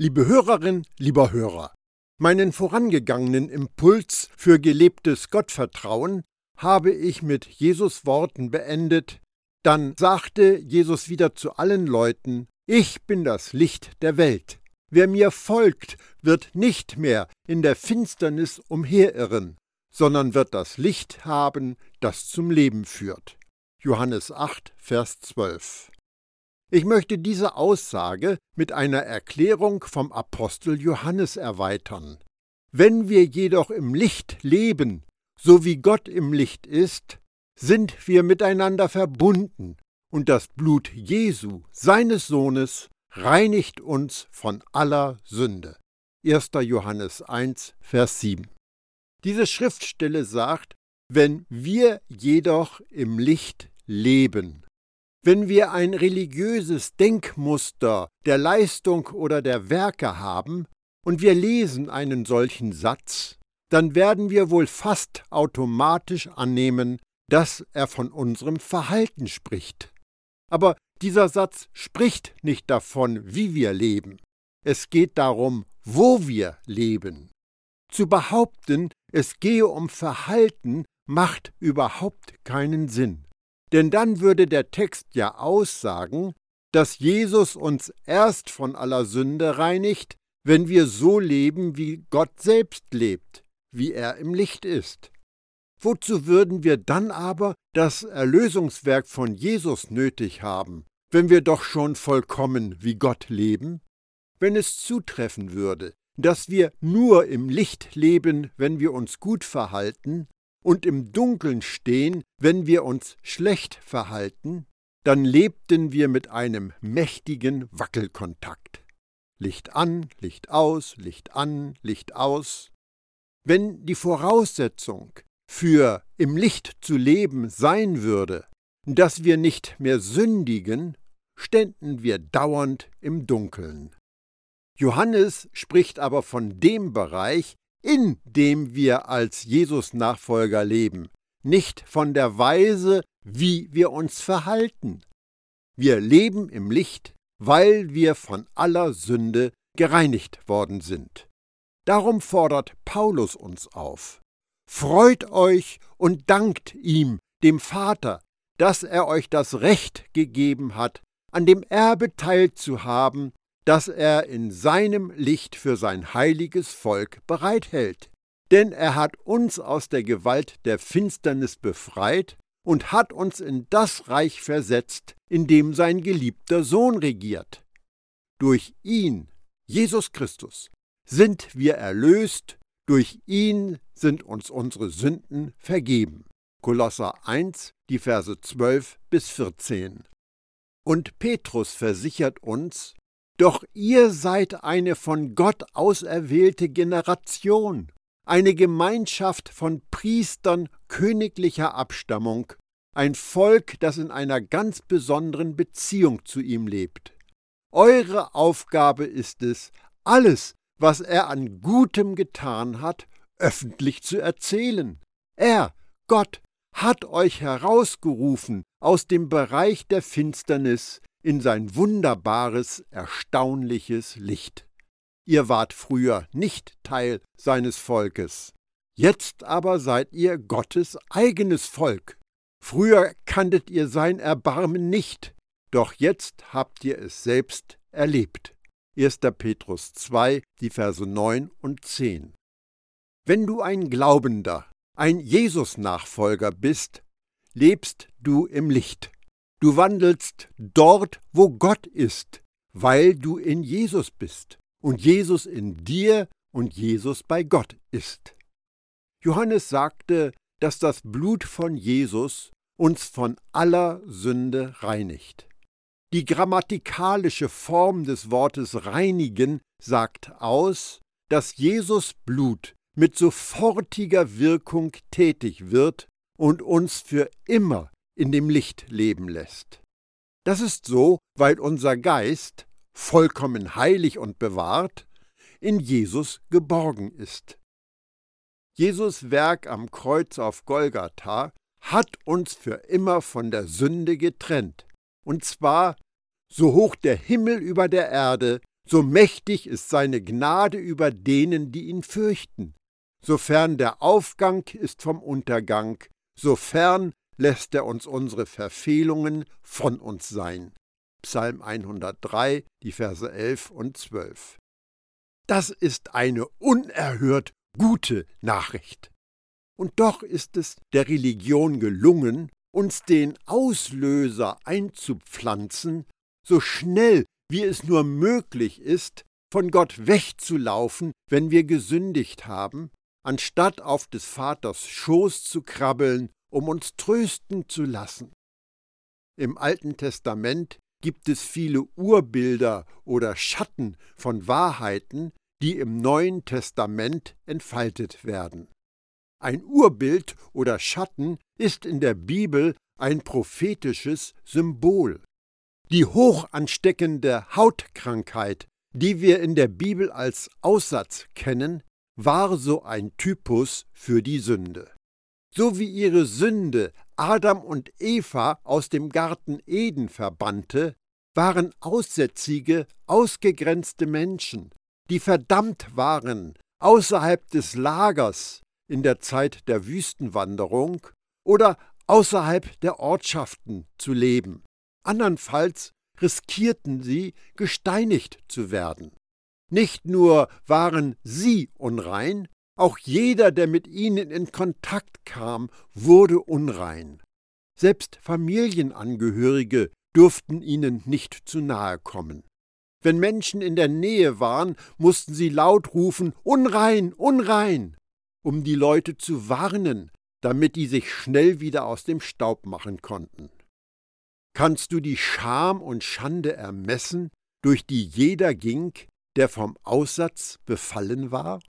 Liebe Hörerin, lieber Hörer, meinen vorangegangenen Impuls für gelebtes Gottvertrauen habe ich mit Jesus Worten beendet, dann sagte Jesus wieder zu allen Leuten, ich bin das Licht der Welt. Wer mir folgt, wird nicht mehr in der Finsternis umherirren, sondern wird das Licht haben, das zum Leben führt. Johannes 8, Vers 12. Ich möchte diese Aussage mit einer Erklärung vom Apostel Johannes erweitern. Wenn wir jedoch im Licht leben, so wie Gott im Licht ist, sind wir miteinander verbunden, und das Blut Jesu, seines Sohnes, reinigt uns von aller Sünde. 1. Johannes 1, Vers 7. Diese Schriftstelle sagt, wenn wir jedoch im Licht leben, wenn wir ein religiöses Denkmuster der Leistung oder der Werke haben und wir lesen einen solchen Satz, dann werden wir wohl fast automatisch annehmen, dass er von unserem Verhalten spricht. Aber dieser Satz spricht nicht davon, wie wir leben. Es geht darum, wo wir leben. Zu behaupten, es gehe um Verhalten, macht überhaupt keinen Sinn. Denn dann würde der Text ja aussagen, dass Jesus uns erst von aller Sünde reinigt, wenn wir so leben, wie Gott selbst lebt, wie er im Licht ist. Wozu würden wir dann aber das Erlösungswerk von Jesus nötig haben, wenn wir doch schon vollkommen wie Gott leben? Wenn es zutreffen würde, dass wir nur im Licht leben, wenn wir uns gut verhalten, und im Dunkeln stehen, wenn wir uns schlecht verhalten, dann lebten wir mit einem mächtigen Wackelkontakt. Licht an, Licht aus, Licht an, Licht aus. Wenn die Voraussetzung für im Licht zu leben sein würde, dass wir nicht mehr sündigen, ständen wir dauernd im Dunkeln. Johannes spricht aber von dem Bereich, in dem wir als Jesus-Nachfolger leben, nicht von der Weise, wie wir uns verhalten. Wir leben im Licht, weil wir von aller Sünde gereinigt worden sind. Darum fordert Paulus uns auf. Freut euch und dankt ihm, dem Vater, dass er euch das Recht gegeben hat, an dem Erbe teilzuhaben, das er in seinem Licht für sein heiliges Volk bereithält. Denn er hat uns aus der Gewalt der Finsternis befreit und hat uns in das Reich versetzt, in dem sein geliebter Sohn regiert. Durch ihn, Jesus Christus, sind wir erlöst, durch ihn sind uns unsere Sünden vergeben. Kolosser 1, die Verse 12 bis 14. Und Petrus versichert uns, doch ihr seid eine von Gott auserwählte Generation, eine Gemeinschaft von Priestern königlicher Abstammung, ein Volk, das in einer ganz besonderen Beziehung zu ihm lebt. Eure Aufgabe ist es, alles, was er an Gutem getan hat, öffentlich zu erzählen. Er, Gott, hat euch herausgerufen aus dem Bereich der Finsternis in sein wunderbares, erstaunliches Licht. Ihr wart früher nicht Teil seines Volkes, jetzt aber seid ihr Gottes eigenes Volk. Früher kanntet ihr sein Erbarmen nicht, doch jetzt habt ihr es selbst erlebt. 1. Petrus 2, die Verse 9 und 10. Wenn du ein Glaubender, ein Jesus-Nachfolger bist, lebst du im Licht. Du wandelst dort, wo Gott ist, weil du in Jesus bist und Jesus in dir und Jesus bei Gott ist. Johannes sagte, dass das Blut von Jesus uns von aller Sünde reinigt. Die grammatikalische Form des Wortes reinigen sagt aus, dass Jesus Blut mit sofortiger Wirkung tätig wird und uns für immer in dem Licht leben lässt. Das ist so, weil unser Geist, vollkommen heilig und bewahrt, in Jesus geborgen ist. Jesus Werk am Kreuz auf Golgatha hat uns für immer von der Sünde getrennt, und zwar so hoch der Himmel über der Erde, So mächtig ist seine Gnade über denen, die ihn fürchten. Sofern der Aufgang ist vom Untergang, sofern lässt er uns unsere Verfehlungen von uns sein. Psalm 103, die Verse 11 und 12. Das ist eine unerhört gute Nachricht. Und doch ist es der Religion gelungen, uns den Auslöser einzupflanzen, so schnell wie es nur möglich ist, von Gott wegzulaufen, wenn wir gesündigt haben, anstatt auf des Vaters Schoß zu krabbeln, um uns trösten zu lassen. Im Alten Testament gibt es viele Urbilder oder Schatten von Wahrheiten, die im Neuen Testament entfaltet werden. Ein Urbild oder Schatten ist in der Bibel ein prophetisches Symbol. Die hoch ansteckende Hautkrankheit, die wir in der Bibel als Aussatz kennen, war so ein Typus für die Sünde. So wie ihre Sünde Adam und Eva aus dem Garten Eden verbannte, waren Aussätzige ausgegrenzte Menschen, die verdammt waren, außerhalb des Lagers in der Zeit der Wüstenwanderung oder außerhalb der Ortschaften zu leben. Andernfalls riskierten sie, gesteinigt zu werden. Nicht nur waren sie unrein, auch jeder, der mit ihnen in Kontakt kam, wurde unrein. Selbst Familienangehörige durften ihnen nicht zu nahe kommen. Wenn Menschen in der Nähe waren, mussten sie laut rufen Unrein, unrein, um die Leute zu warnen, damit die sich schnell wieder aus dem Staub machen konnten. Kannst du die Scham und Schande ermessen, durch die jeder ging, der vom Aussatz befallen war?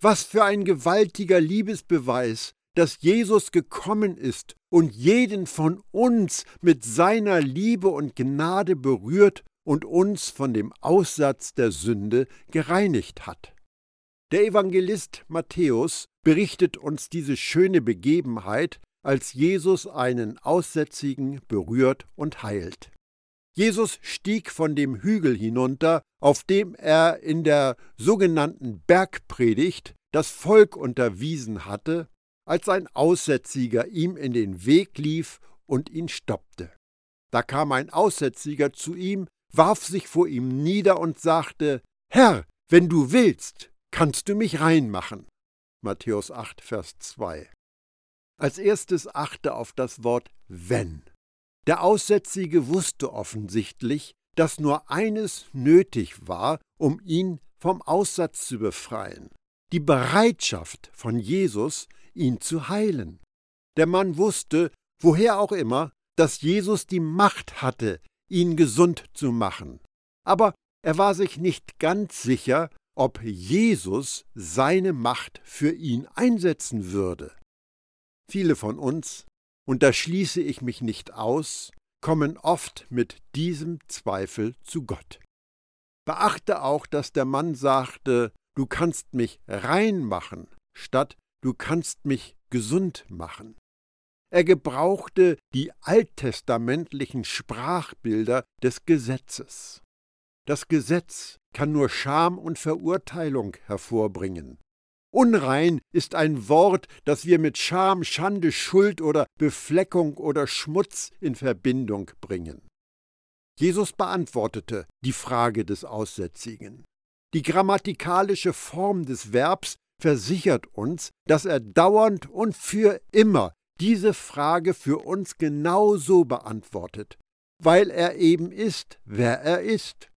Was für ein gewaltiger Liebesbeweis, dass Jesus gekommen ist und jeden von uns mit seiner Liebe und Gnade berührt und uns von dem Aussatz der Sünde gereinigt hat. Der Evangelist Matthäus berichtet uns diese schöne Begebenheit, als Jesus einen Aussätzigen berührt und heilt. Jesus stieg von dem Hügel hinunter, auf dem er in der sogenannten Bergpredigt das Volk unterwiesen hatte, als ein Aussätziger ihm in den Weg lief und ihn stoppte. Da kam ein Aussätziger zu ihm, warf sich vor ihm nieder und sagte, Herr, wenn du willst, kannst du mich reinmachen. Matthäus 8, Vers 2. Als erstes achte auf das Wort wenn. Der Aussätzige wusste offensichtlich, dass nur eines nötig war, um ihn vom Aussatz zu befreien. Die Bereitschaft von Jesus, ihn zu heilen. Der Mann wusste, woher auch immer, dass Jesus die Macht hatte, ihn gesund zu machen. Aber er war sich nicht ganz sicher, ob Jesus seine Macht für ihn einsetzen würde. Viele von uns, und da schließe ich mich nicht aus, kommen oft mit diesem Zweifel zu Gott. Beachte auch, dass der Mann sagte, du kannst mich rein machen, statt du kannst mich gesund machen. Er gebrauchte die alttestamentlichen Sprachbilder des Gesetzes. Das Gesetz kann nur Scham und Verurteilung hervorbringen. Unrein ist ein Wort, das wir mit Scham, Schande, Schuld oder Befleckung oder Schmutz in Verbindung bringen. Jesus beantwortete die Frage des Aussätzigen. Die grammatikalische Form des Verbs versichert uns, dass er dauernd und für immer diese Frage für uns genauso beantwortet, weil er eben ist, wer er ist.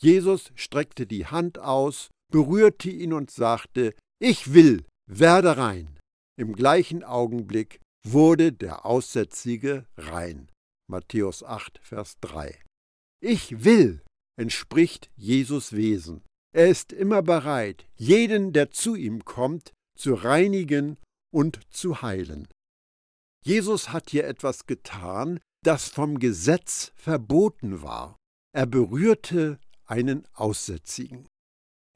Jesus streckte die Hand aus, berührte ihn und sagte, Ich will, werde rein. Im gleichen Augenblick wurde der Aussätzige rein. Matthäus 8, Vers 3. Ich will entspricht Jesus Wesen. Er ist immer bereit, jeden, der zu ihm kommt, zu reinigen und zu heilen. Jesus hat hier etwas getan, das vom Gesetz verboten war. Er berührte einen Aussätzigen.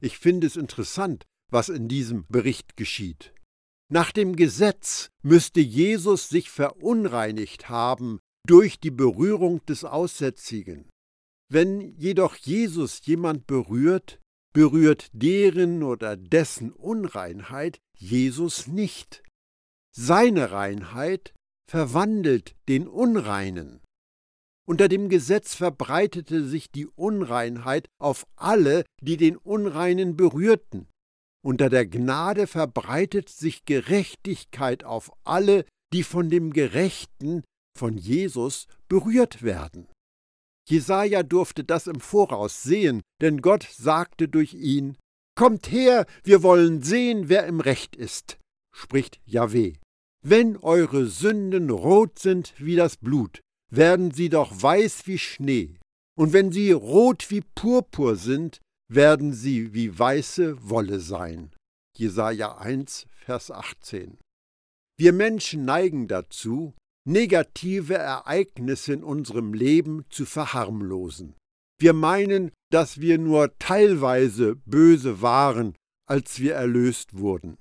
Ich finde es interessant, was in diesem Bericht geschieht. Nach dem Gesetz müsste Jesus sich verunreinigt haben durch die Berührung des Aussätzigen. Wenn jedoch Jesus jemand berührt, berührt deren oder dessen Unreinheit Jesus nicht. Seine Reinheit verwandelt den Unreinen. Unter dem Gesetz verbreitete sich die Unreinheit auf alle, die den Unreinen berührten. Unter der Gnade verbreitet sich Gerechtigkeit auf alle, die von dem Gerechten, von Jesus, berührt werden. Jesaja durfte das im Voraus sehen, denn Gott sagte durch ihn: Kommt her, wir wollen sehen, wer im Recht ist, spricht Jahweh. Wenn eure Sünden rot sind wie das Blut, werden sie doch weiß wie Schnee, und wenn sie rot wie Purpur sind, werden sie wie weiße Wolle sein. Jesaja 1, Vers 18. Wir Menschen neigen dazu, negative Ereignisse in unserem Leben zu verharmlosen. Wir meinen, dass wir nur teilweise böse waren, als wir erlöst wurden.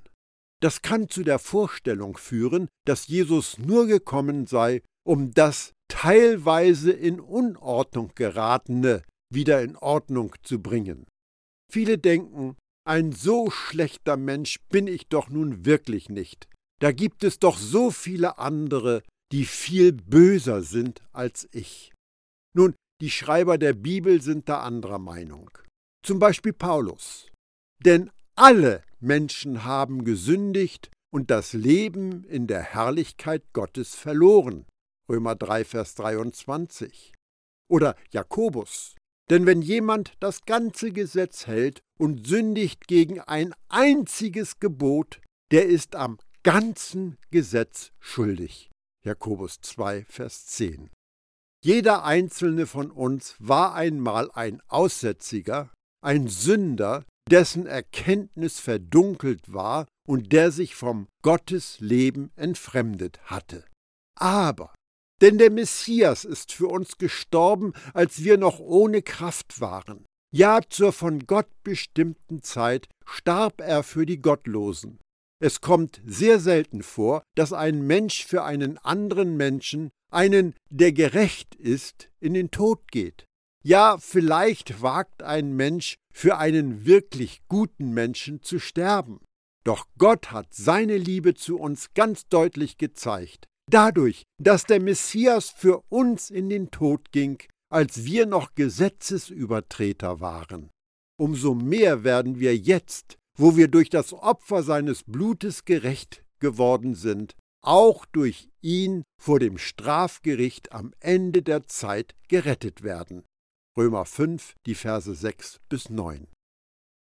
Das kann zu der Vorstellung führen, dass Jesus nur gekommen sei, um das teilweise in Unordnung geratene wieder in Ordnung zu bringen. Viele denken, ein so schlechter Mensch bin ich doch nun wirklich nicht. Da gibt es doch so viele andere, die viel böser sind als ich. Nun, die Schreiber der Bibel sind da anderer Meinung. Zum Beispiel Paulus. Denn alle Menschen haben gesündigt und das Leben in der Herrlichkeit Gottes verloren. Römer 3, Vers 23. Oder Jakobus. Denn wenn jemand das ganze Gesetz hält und sündigt gegen ein einziges Gebot, der ist am ganzen Gesetz schuldig. Jakobus 2, Vers 10. Jeder einzelne von uns war einmal ein Aussätziger, ein Sünder, dessen Erkenntnis verdunkelt war und der sich vom Gottesleben entfremdet hatte. Aber, denn der Messias ist für uns gestorben, als wir noch ohne Kraft waren. Ja, zur von Gott bestimmten Zeit starb er für die Gottlosen. Es kommt sehr selten vor, dass ein Mensch für einen anderen Menschen, einen, der gerecht ist, in den Tod geht. Ja, vielleicht wagt ein Mensch für einen wirklich guten Menschen zu sterben. Doch Gott hat seine Liebe zu uns ganz deutlich gezeigt, dadurch, dass der Messias für uns in den Tod ging, als wir noch Gesetzesübertreter waren. Umso mehr werden wir jetzt, wo wir durch das Opfer seines Blutes gerecht geworden sind, auch durch ihn vor dem Strafgericht am Ende der Zeit gerettet werden. Römer 5, die Verse 6 bis 9.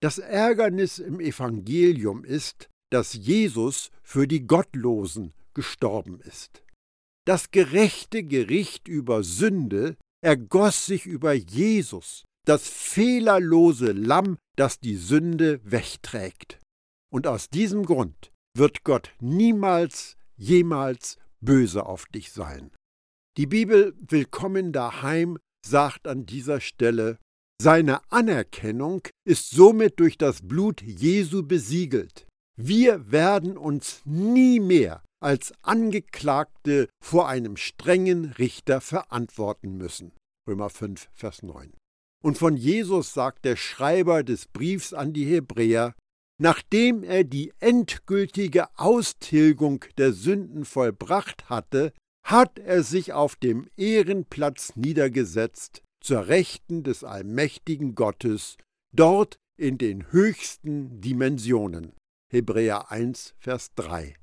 Das Ärgernis im Evangelium ist, dass Jesus für die Gottlosen gestorben ist. Das gerechte Gericht über Sünde ergoss sich über Jesus, das fehlerlose Lamm, das die Sünde wegträgt. Und aus diesem Grund wird Gott niemals, jemals böse auf dich sein. Die Bibel Willkommen daheim sagt an dieser Stelle, seine Anerkennung ist somit durch das Blut Jesu besiegelt. Wir werden uns nie mehr als Angeklagte vor einem strengen Richter verantworten müssen. Römer 5, Vers 9. Und von Jesus sagt der Schreiber des Briefs an die Hebräer, nachdem er die endgültige Austilgung der Sünden vollbracht hatte, hat er sich auf dem Ehrenplatz niedergesetzt, zur Rechten des allmächtigen Gottes, dort in den höchsten Dimensionen. Hebräer 1, Vers 3.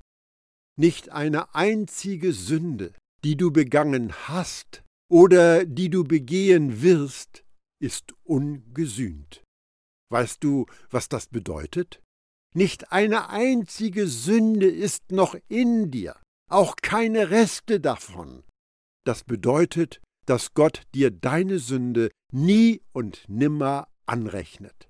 Nicht eine einzige Sünde, die du begangen hast oder die du begehen wirst, ist ungesühnt. Weißt du, was das bedeutet? Nicht eine einzige Sünde ist noch in dir, auch keine Reste davon. Das bedeutet, dass Gott dir deine Sünde nie und nimmer anrechnet.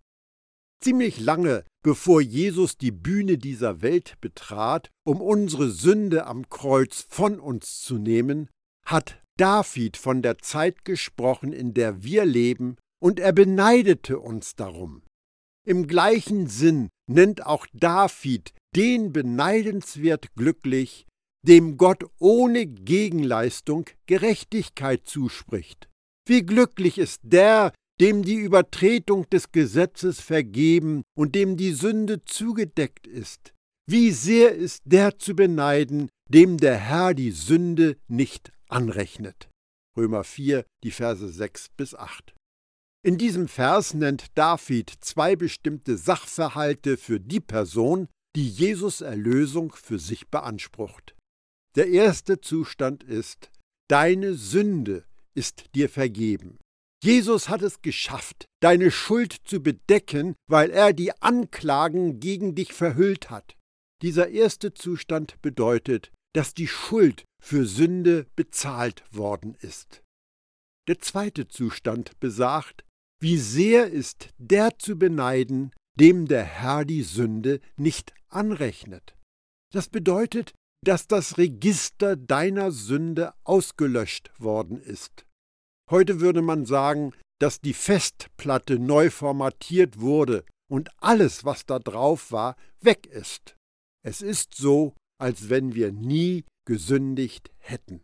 Ziemlich lange bevor Jesus die Bühne dieser Welt betrat, um unsere Sünde am Kreuz von uns zu nehmen, hat David von der Zeit gesprochen, in der wir leben, und er beneidete uns darum. Im gleichen Sinn nennt auch David den beneidenswert glücklich, dem Gott ohne Gegenleistung Gerechtigkeit zuspricht. Wie glücklich ist der, dem die Übertretung des Gesetzes vergeben und dem die Sünde zugedeckt ist. Wie sehr ist der zu beneiden, dem der Herr die Sünde nicht anrechnet. Römer 4, die Verse 6 bis 8. In diesem Vers nennt David zwei bestimmte Sachverhalte für die Person, die Jesus Erlösung für sich beansprucht. Der erste Zustand ist, deine Sünde ist dir vergeben. Jesus hat es geschafft, deine Schuld zu bedecken, weil er die Anklagen gegen dich verhüllt hat. Dieser erste Zustand bedeutet, dass die Schuld für Sünde bezahlt worden ist. Der zweite Zustand besagt, wie sehr ist der zu beneiden, dem der Herr die Sünde nicht anrechnet. Das bedeutet, dass das Register deiner Sünde ausgelöscht worden ist. Heute würde man sagen, dass die Festplatte neu formatiert wurde und alles, was da drauf war, weg ist. Es ist so, als wenn wir nie gesündigt hätten.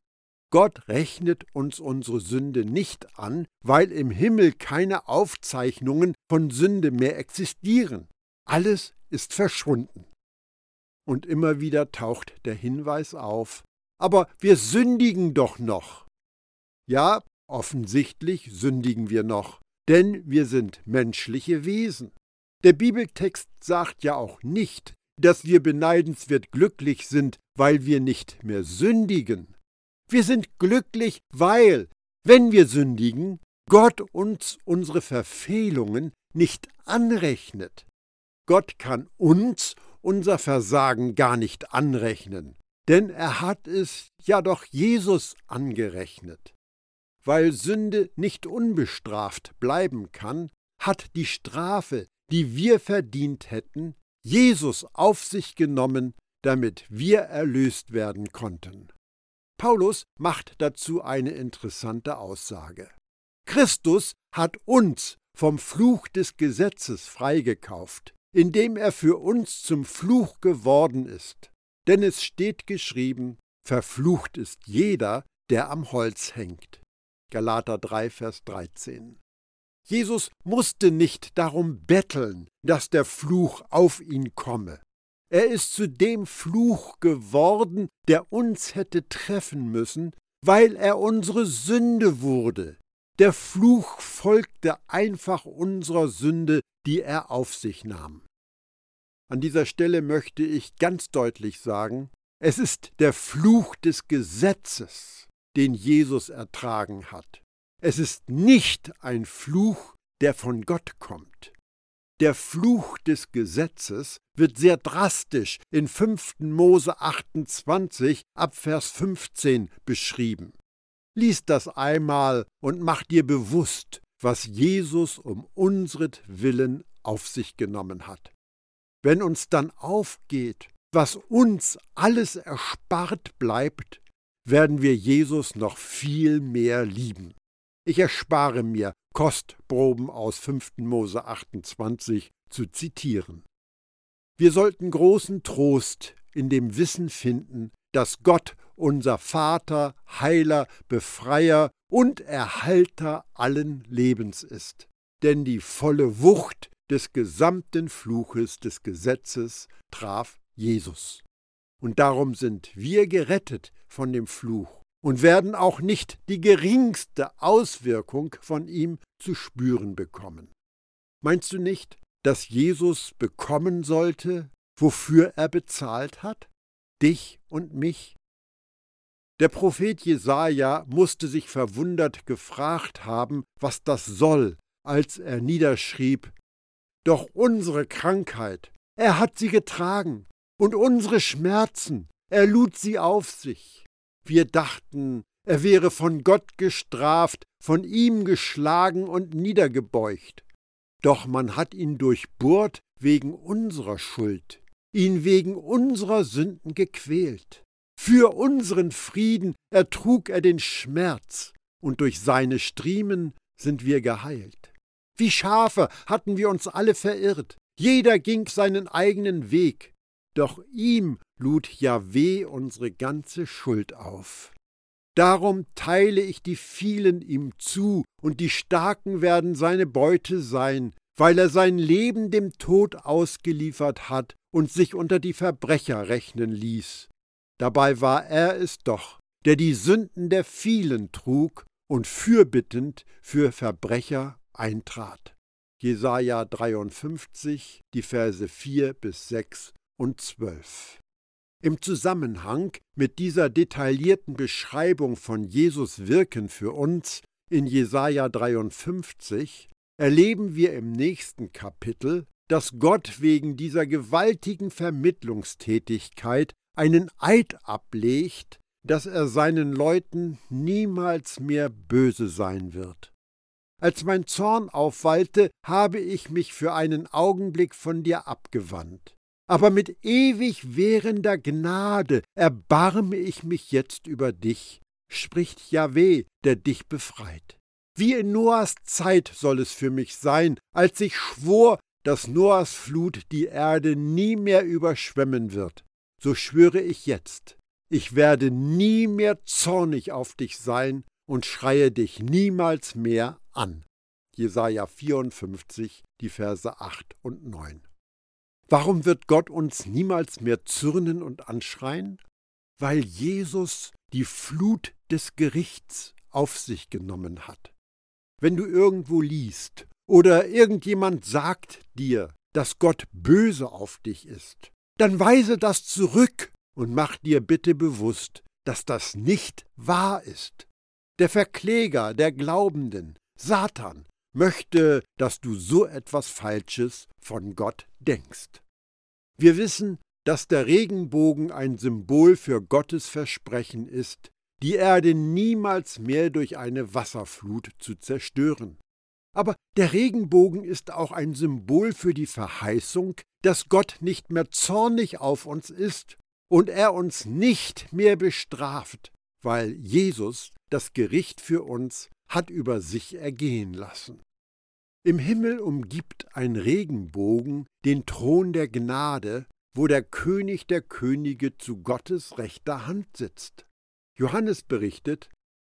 Gott rechnet uns unsere Sünde nicht an, weil im Himmel keine Aufzeichnungen von Sünde mehr existieren. Alles ist verschwunden. Und immer wieder taucht der Hinweis auf, aber wir sündigen doch noch. Ja, offensichtlich sündigen wir noch, denn wir sind menschliche Wesen. Der Bibeltext sagt ja auch nicht, dass wir beneidenswert glücklich sind, weil wir nicht mehr sündigen. Wir sind glücklich, weil, wenn wir sündigen, Gott uns unsere Verfehlungen nicht anrechnet. Gott kann uns unser Versagen gar nicht anrechnen, denn er hat es ja doch Jesus angerechnet. Weil Sünde nicht unbestraft bleiben kann, hat die Strafe, die wir verdient hätten, Jesus auf sich genommen, damit wir erlöst werden konnten. Paulus macht dazu eine interessante Aussage. Christus hat uns vom Fluch des Gesetzes freigekauft, indem er für uns zum Fluch geworden ist. Denn es steht geschrieben, verflucht ist jeder, der am Holz hängt. Galater 3, Vers 13. Jesus musste nicht darum betteln, dass der Fluch auf ihn komme. Er ist zu dem Fluch geworden, der uns hätte treffen müssen, weil er unsere Sünde wurde. Der Fluch folgte einfach unserer Sünde, die er auf sich nahm. An dieser Stelle möchte ich ganz deutlich sagen, es ist der Fluch des Gesetzes, den Jesus ertragen hat. Es ist nicht ein Fluch, der von Gott kommt. Der Fluch des Gesetzes wird sehr drastisch in 5. Mose 28 ab Vers 15 beschrieben. Lies das einmal und mach dir bewusst, was Jesus um unsretwillen auf sich genommen hat. Wenn uns dann aufgeht, was uns alles erspart bleibt, werden wir Jesus noch viel mehr lieben. Ich erspare mir, Kostproben aus 5. Mose 28 zu zitieren. Wir sollten großen Trost in dem Wissen finden, dass Gott unser Vater, Heiler, Befreier und Erhalter allen Lebens ist. Denn die volle Wucht des gesamten Fluches des Gesetzes traf Jesus. Und darum sind wir gerettet von dem Fluch und werden auch nicht die geringste Auswirkung von ihm zu spüren bekommen. Meinst du nicht, dass Jesus bekommen sollte, wofür er bezahlt hat? Dich und mich? Der Prophet Jesaja musste sich verwundert gefragt haben, was das soll, als er niederschrieb: Doch unsere Krankheit, er hat sie getragen, und unsere Schmerzen, er lud sie auf sich. Wir dachten, er wäre von Gott gestraft, von ihm geschlagen und niedergebeugt. Doch man hat ihn durchbohrt wegen unserer Schuld, ihn wegen unserer Sünden gequält. Für unseren Frieden ertrug er den Schmerz, und durch seine Striemen sind wir geheilt. Wie Schafe hatten wir uns alle verirrt, jeder ging seinen eigenen Weg, doch ihm lud Jahweh unsere ganze Schuld auf. Darum teile ich die vielen ihm zu, und die Starken werden seine Beute sein, weil er sein Leben dem Tod ausgeliefert hat und sich unter die Verbrecher rechnen ließ. Dabei war er es doch, der die Sünden der vielen trug und fürbittend für Verbrecher eintrat. Jesaja 53, die Verse 4 bis 6 und 12. Im Zusammenhang mit dieser detaillierten Beschreibung von Jesus Wirken für uns in Jesaja 53 erleben wir im nächsten Kapitel, dass Gott wegen dieser gewaltigen Vermittlungstätigkeit einen Eid ablegt, dass er seinen Leuten niemals mehr böse sein wird. Als mein Zorn aufwallte, habe ich mich für einen Augenblick von dir abgewandt. Aber mit ewig währender Gnade erbarme ich mich jetzt über dich, spricht Jahweh, der dich befreit. Wie in Noahs Zeit soll es für mich sein, als ich schwor, dass Noahs Flut die Erde nie mehr überschwemmen wird. So schwöre ich jetzt, ich werde nie mehr zornig auf dich sein und schreie dich niemals mehr an. Jesaja 54, die Verse 8 und 9. Warum wird Gott uns niemals mehr zürnen und anschreien? Weil Jesus die Flut des Gerichts auf sich genommen hat. Wenn du irgendwo liest oder irgendjemand sagt dir, dass Gott böse auf dich ist, dann weise das zurück und mach dir bitte bewusst, dass das nicht wahr ist. Der Verkläger der Glaubenden, Satan, möchte, dass du so etwas Falsches von Gott denkst. Wir wissen, dass der Regenbogen ein Symbol für Gottes Versprechen ist, die Erde niemals mehr durch eine Wasserflut zu zerstören. Aber der Regenbogen ist auch ein Symbol für die Verheißung, dass Gott nicht mehr zornig auf uns ist und er uns nicht mehr bestraft, weil Jesus das Gericht für uns hat über sich ergehen lassen. Im Himmel umgibt ein Regenbogen den Thron der Gnade, wo der König der Könige zu Gottes rechter Hand sitzt. Johannes berichtet,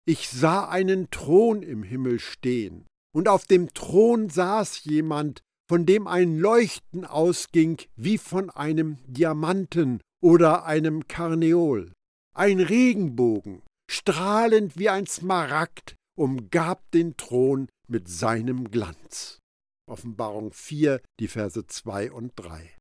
ich sah einen Thron im Himmel stehen, und auf dem Thron saß jemand, von dem ein Leuchten ausging wie von einem Diamanten oder einem Karneol. Ein Regenbogen, strahlend wie ein Smaragd, umgab den Thron mit seinem Glanz. Offenbarung 4, die Verse 2 und 3.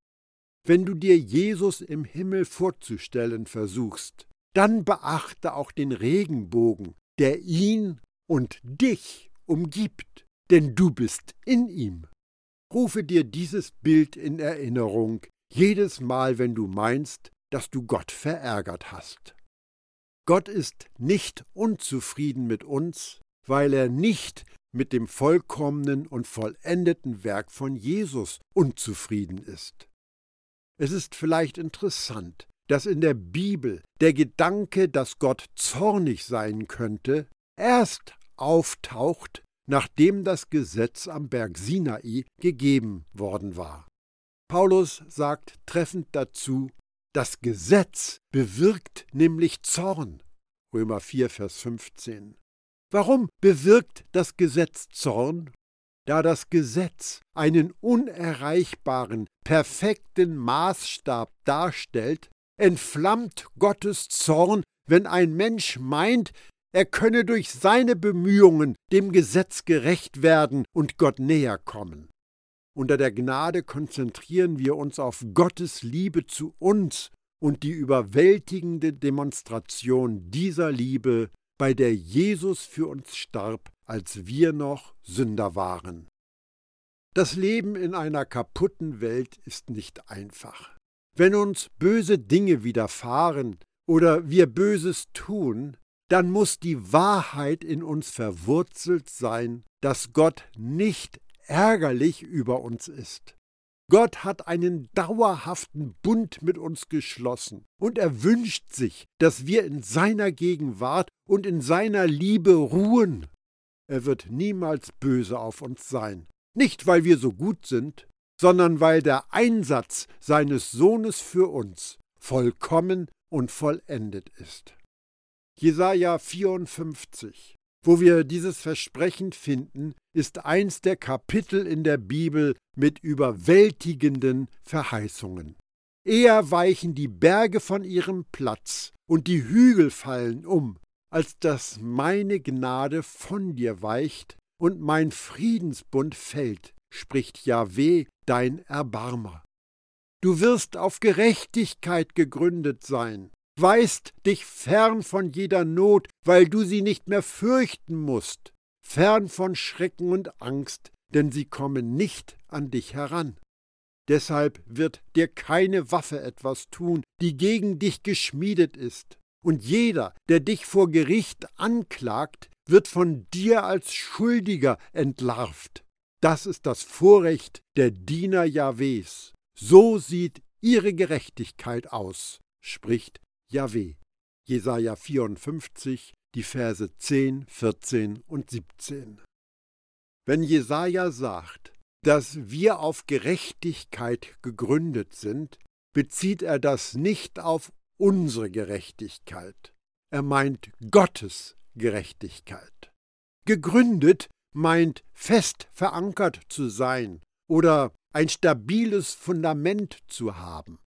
Wenn du dir Jesus im Himmel vorzustellen versuchst, dann beachte auch den Regenbogen, der ihn und dich umgibt, denn du bist in ihm. Rufe dir dieses Bild in Erinnerung, jedes Mal, wenn du meinst, dass du Gott verärgert hast. Gott ist nicht unzufrieden mit uns, weil er nicht mit dem vollkommenen und vollendeten Werk von Jesus unzufrieden ist. Es ist vielleicht interessant, dass in der Bibel der Gedanke, dass Gott zornig sein könnte, erst auftaucht, nachdem das Gesetz am Berg Sinai gegeben worden war. Paulus sagt treffend dazu, das Gesetz bewirkt nämlich Zorn. Römer 4, Vers 15. Warum bewirkt das Gesetz Zorn? Da das Gesetz einen unerreichbaren, perfekten Maßstab darstellt, entflammt Gottes Zorn, wenn ein Mensch meint, er könne durch seine Bemühungen dem Gesetz gerecht werden und Gott näher kommen. Unter der Gnade konzentrieren wir uns auf Gottes Liebe zu uns und die überwältigende Demonstration dieser Liebe bei der Jesus für uns starb, als wir noch Sünder waren. Das Leben in einer kaputten Welt ist nicht einfach. Wenn uns böse Dinge widerfahren oder wir Böses tun, dann muss die Wahrheit in uns verwurzelt sein, dass Gott nicht ärgerlich über uns ist. Gott hat einen dauerhaften Bund mit uns geschlossen und er wünscht sich, dass wir in seiner Gegenwart und in seiner Liebe ruhen. Er wird niemals böse auf uns sein, nicht weil wir so gut sind, sondern weil der Einsatz seines Sohnes für uns vollkommen und vollendet ist. Jesaja 54, wo wir dieses Versprechen finden, ist eins der Kapitel in der Bibel mit überwältigenden Verheißungen. Eher weichen die Berge von ihrem Platz und die Hügel fallen um, als dass meine Gnade von dir weicht und mein Friedensbund fällt, spricht Jahweh, dein Erbarmer. Du wirst auf Gerechtigkeit gegründet sein, weist dich fern von jeder Not, weil du sie nicht mehr fürchten musst, fern von Schrecken und Angst, denn sie kommen nicht an dich heran. Deshalb wird dir keine Waffe etwas tun, die gegen dich geschmiedet ist, und jeder, der dich vor Gericht anklagt, wird von dir als Schuldiger entlarvt. Das ist das Vorrecht der Diener Jahwes. So sieht ihre Gerechtigkeit aus, spricht Jahweh. Jesaja 54, die Verse 10, 14 und 17. Wenn Jesaja sagt, dass wir auf Gerechtigkeit gegründet sind, bezieht er das nicht auf unsere Gerechtigkeit. Er meint Gottes Gerechtigkeit. Gegründet meint fest verankert zu sein oder ein stabiles Fundament zu haben.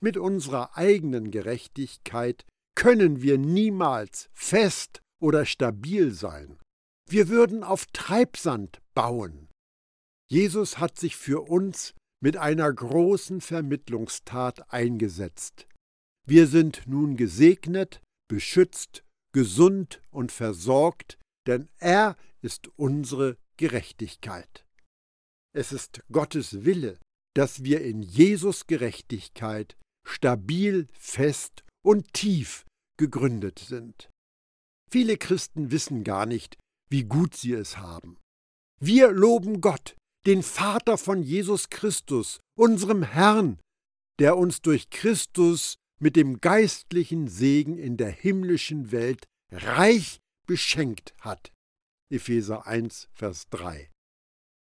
Mit unserer eigenen Gerechtigkeit können wir niemals fest oder stabil sein. Wir würden auf Treibsand bauen. Jesus hat sich für uns mit einer großen Vermittlungstat eingesetzt. Wir sind nun gesegnet, beschützt, gesund und versorgt, denn er ist unsere Gerechtigkeit. Es ist Gottes Wille, dass wir in Jesus Gerechtigkeit stabil, fest und tief gegründet sind. Viele Christen wissen gar nicht, wie gut sie es haben. Wir loben Gott, den Vater von Jesus Christus, unserem Herrn, der uns durch Christus mit dem geistlichen Segen in der himmlischen Welt reich beschenkt hat. Epheser 1, Vers 3.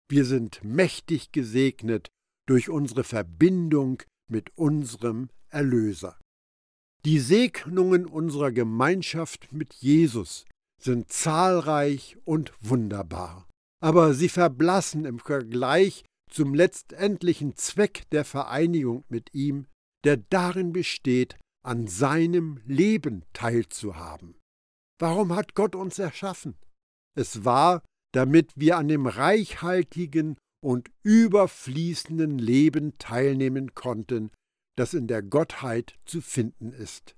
Wir sind mächtig gesegnet durch unsere Verbindung mit unserem Erlöser. Die Segnungen unserer Gemeinschaft mit Jesus sind zahlreich und wunderbar, aber sie verblassen im Vergleich zum letztendlichen Zweck der Vereinigung mit ihm, der darin besteht, an seinem Leben teilzuhaben. Warum hat Gott uns erschaffen? Es war, damit wir an dem reichhaltigen und überfließenden Leben teilnehmen konnten, das in der Gottheit zu finden ist.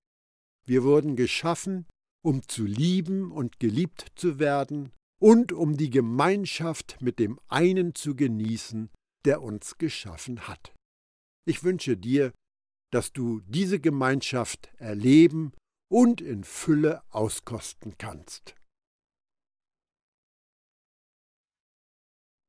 Wir wurden geschaffen, um zu lieben und geliebt zu werden und um die Gemeinschaft mit dem einen zu genießen, der uns geschaffen hat. Ich wünsche dir, dass du diese Gemeinschaft erleben und in Fülle auskosten kannst.